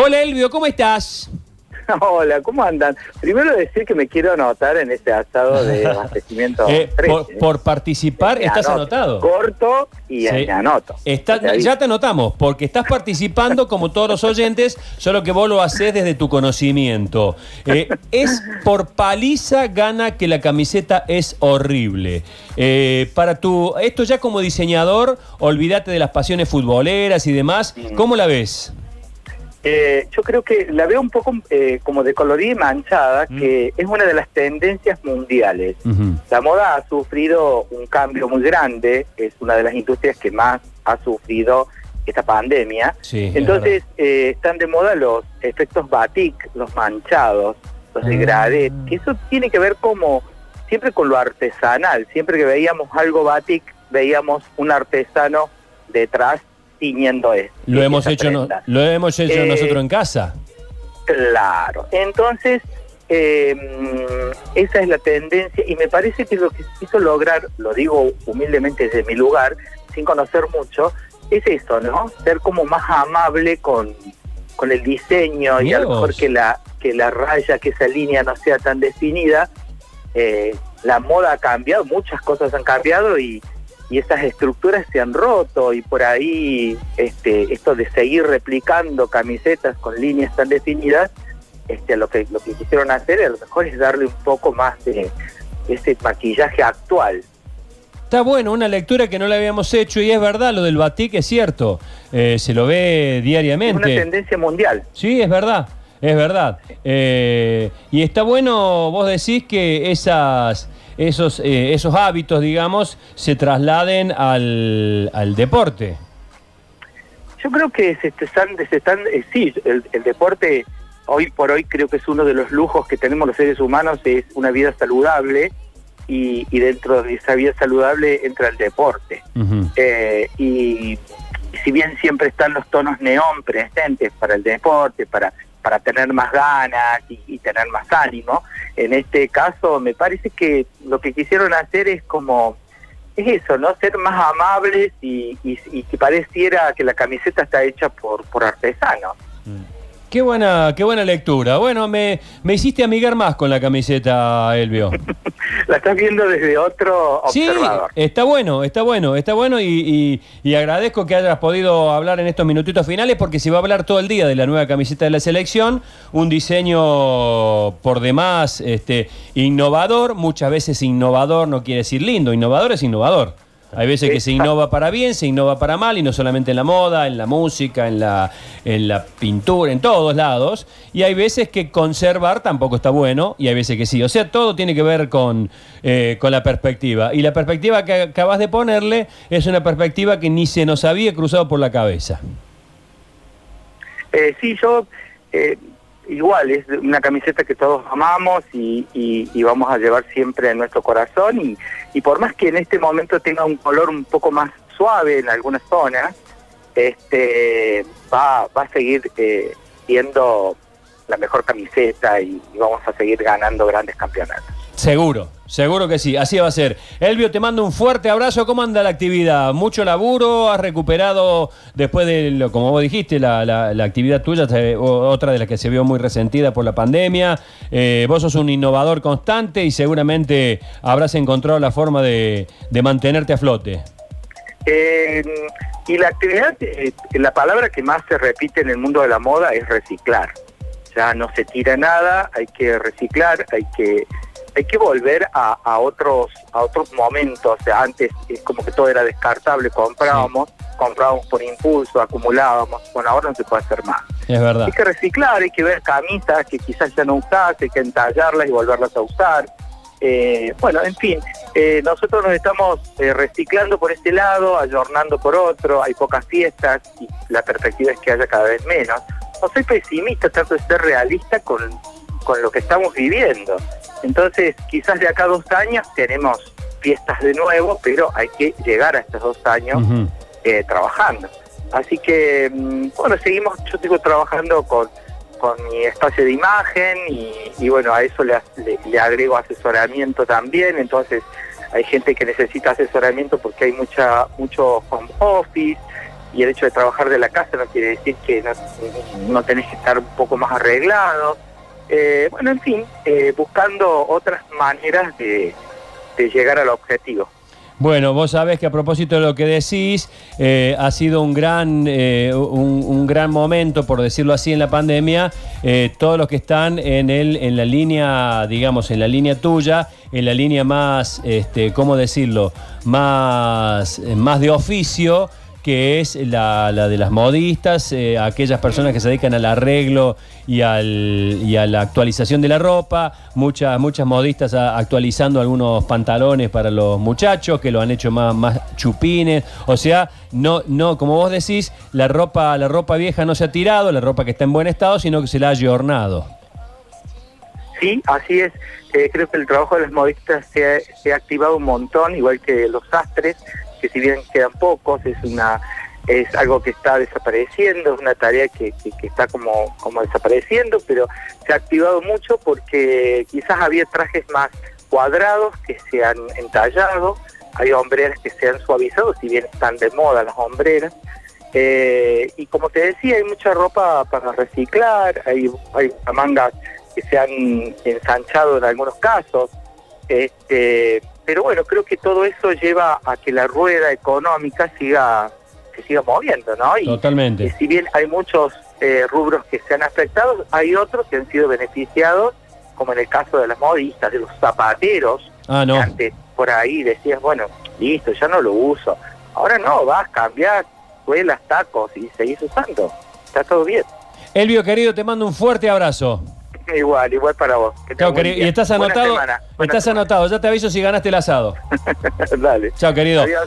Hola Elvio, ¿cómo estás? Hola, ¿cómo andan? Primero decir que me quiero anotar en este asado de abastecimiento. Eh, 13. por, por participar Me estás anoto. anotado. Corto y Sí. me anoto. Está- Te aviso. ya te anotamos, porque estás participando como todos los oyentes, solo que vos lo haces desde tu conocimiento. Eh, es por paliza gana que la camiseta es horrible. Eh, para tu, esto ya como diseñador, olvídate de las pasiones futboleras y demás. Mm. ¿Cómo la ves? Eh, yo creo que la veo un poco eh, como de colorida y manchada, Mm. que es una de las tendencias mundiales. La moda ha sufrido un cambio muy grande, es una de las industrias que más ha sufrido esta pandemia. Sí, es Entonces eh, están de moda los efectos batik, los manchados, los Ah. degradés, que eso tiene que ver como siempre con lo artesanal. Siempre que veíamos algo batik, veíamos un artesano detrás tiñendo esto. Lo hemos hecho, no- lo hemos hecho Eh, nosotros en casa. Claro. Entonces, eh, esa es la tendencia y me parece que lo que quiso lograr, lo digo humildemente desde mi lugar, sin conocer mucho, es eso, ¿no? Ser como más amable con, con el diseño y a lo mejor que la, que la raya, que esa línea no sea tan definida. Eh, la moda ha cambiado, muchas cosas han cambiado y, y esas estructuras se han roto y por ahí este, esto de seguir replicando camisetas con líneas tan definidas, este, lo que lo que quisieron hacer a lo mejor es darle un poco más de ese maquillaje actual. Está bueno, una lectura que no la habíamos hecho y es verdad, lo del batik es cierto, eh, se lo ve Es una diariamente. tendencia mundial. Sí, es verdad, es verdad. Eh, y está bueno, vos decís que esas, esos, eh, esos hábitos, digamos, se trasladen al, al deporte. Yo creo que se están, se están eh, sí, el, el deporte hoy por hoy creo que es uno de los lujos que tenemos los seres humanos, es una vida saludable y, y dentro de esa vida saludable entra el deporte. Eh, y, y si bien siempre están los tonos neón presentes para el deporte, para, para tener más ganas y, y tener más ánimo, en este caso me parece que lo que quisieron hacer es como, es eso, ¿no? Ser más amables y, y, y que pareciera que la camiseta está hecha por, por artesanos. Qué buena, qué buena lectura. Bueno, me, me hiciste amigar más con la camiseta, Elvio. La estás viendo desde otro Sí, observador. está bueno, está bueno, está bueno y, y- y agradezco que hayas podido hablar en estos minutitos finales porque se va a hablar todo el día de la nueva camiseta de la selección, un diseño por demás este, innovador, muchas veces innovador no quiere decir lindo, innovador es innovador. Hay veces que se innova para bien, se innova para mal, y no solamente en la moda, en la música, en la, en la pintura, en todos lados. Y hay veces que conservar tampoco está bueno, y hay veces que sí. O sea, todo tiene que ver con, eh, con la perspectiva. Y la perspectiva que acabas de ponerle es una perspectiva que ni se nos había cruzado por la cabeza. Eh, sí, yo eh, igual, es una camiseta que todos amamos y, vamos a llevar siempre en nuestro corazón y, por más que en este momento tenga un color un poco más suave en algunas zonas, este va, va a seguir eh, siendo la mejor camiseta y vamos a seguir ganando grandes campeonatos. Seguro, seguro que sí, así va a ser. Elvio, te mando un fuerte abrazo. ¿Cómo anda la actividad? ¿Mucho laburo? ¿Has recuperado después de, lo, como vos dijiste, la, la- la actividad tuya, otra de las que se vio muy resentida por la pandemia? Eh, vos sos un innovador constante y seguramente habrás encontrado la forma de, de mantenerte a flote. Eh, y la actividad, eh, la palabra que más se repite en el mundo de la moda es reciclar. Ya no se tira nada, hay que reciclar, hay que hay que volver a, a otros a otros momentos. O sea, antes es como que todo era descartable, comprábamos, comprábamos por impulso, acumulábamos. Bueno, ahora no se puede hacer más. Es verdad. Hay que reciclar, hay que ver camisas que quizás ya no usás, hay que entallarlas y volverlas a usar. Eh, bueno, en fin, eh, nosotros nos estamos eh, reciclando por este lado, ayornando por otro, hay pocas fiestas y la perspectiva es que haya cada vez menos. No soy pesimista, trato de ser realista con, con lo que estamos viviendo. Entonces, quizás de acá a dos años tenemos fiestas de nuevo, pero hay que llegar a estos dos años eh, trabajando. Así que, mm, bueno, seguimos, yo sigo trabajando con, con mi espacio de imagen y, y bueno, a eso le, le- le agrego asesoramiento también, entonces hay gente que necesita asesoramiento porque hay mucha mucho home office, y el hecho de trabajar de la casa no quiere decir que no, no tenés que estar un poco más arreglado. Eh, bueno, en fin, eh, buscando otras maneras de, llegar al objetivo. Bueno, vos sabés que a propósito de lo que decís, eh, ha sido un gran, un, gran momento, por decirlo así, en la pandemia. Todos los que están en el, en la línea, digamos, en la línea tuya, en la línea más, este, ¿cómo decirlo? Más, más de oficio que es la, de las modistas, eh, aquellas personas que se dedican al arreglo y, al, y a la actualización de la ropa, muchas, muchas modistas actualizando algunos pantalones para los muchachos que lo han hecho más, más chupines, o sea, no, no, como vos decís, la ropa, la ropa vieja no se ha tirado, la ropa que está en buen estado, sino que se la ha ayornado. Sí, así es. Eh, creo que el trabajo de los modistas se ha, se ha activado un montón, igual que los sastres, que si bien quedan pocos, es una es algo que está desapareciendo, es una tarea que, que- está como, como desapareciendo, pero se ha activado mucho porque quizás había trajes más cuadrados que se han entallado, hay hombreras que se han suavizado, si bien están de moda las hombreras, eh, y como te decía, hay mucha ropa para reciclar, hay, hay mangas que se han ensanchado en algunos casos. Este, pero bueno, creo que todo eso lleva a que la rueda económica siga se siga moviendo, ¿no? Y, y Totalmente. si bien hay muchos eh, rubros que se han afectado, hay otros que han sido beneficiados, como en el caso de las modistas, de los zapateros, Ah, que no. antes por ahí decías, bueno, listo, ya no lo uso. Ahora no, vas a cambiar suelas, tacos y seguís usando. Está todo bien. Elvio, querido, te mando un fuerte abrazo. Igual, igual para vos. Que Chao, querido. Y estás Buena anotado. semana, buena Estás semana. anotado. Ya te aviso si ganaste el asado. Dale. Chao, querido. Adiós.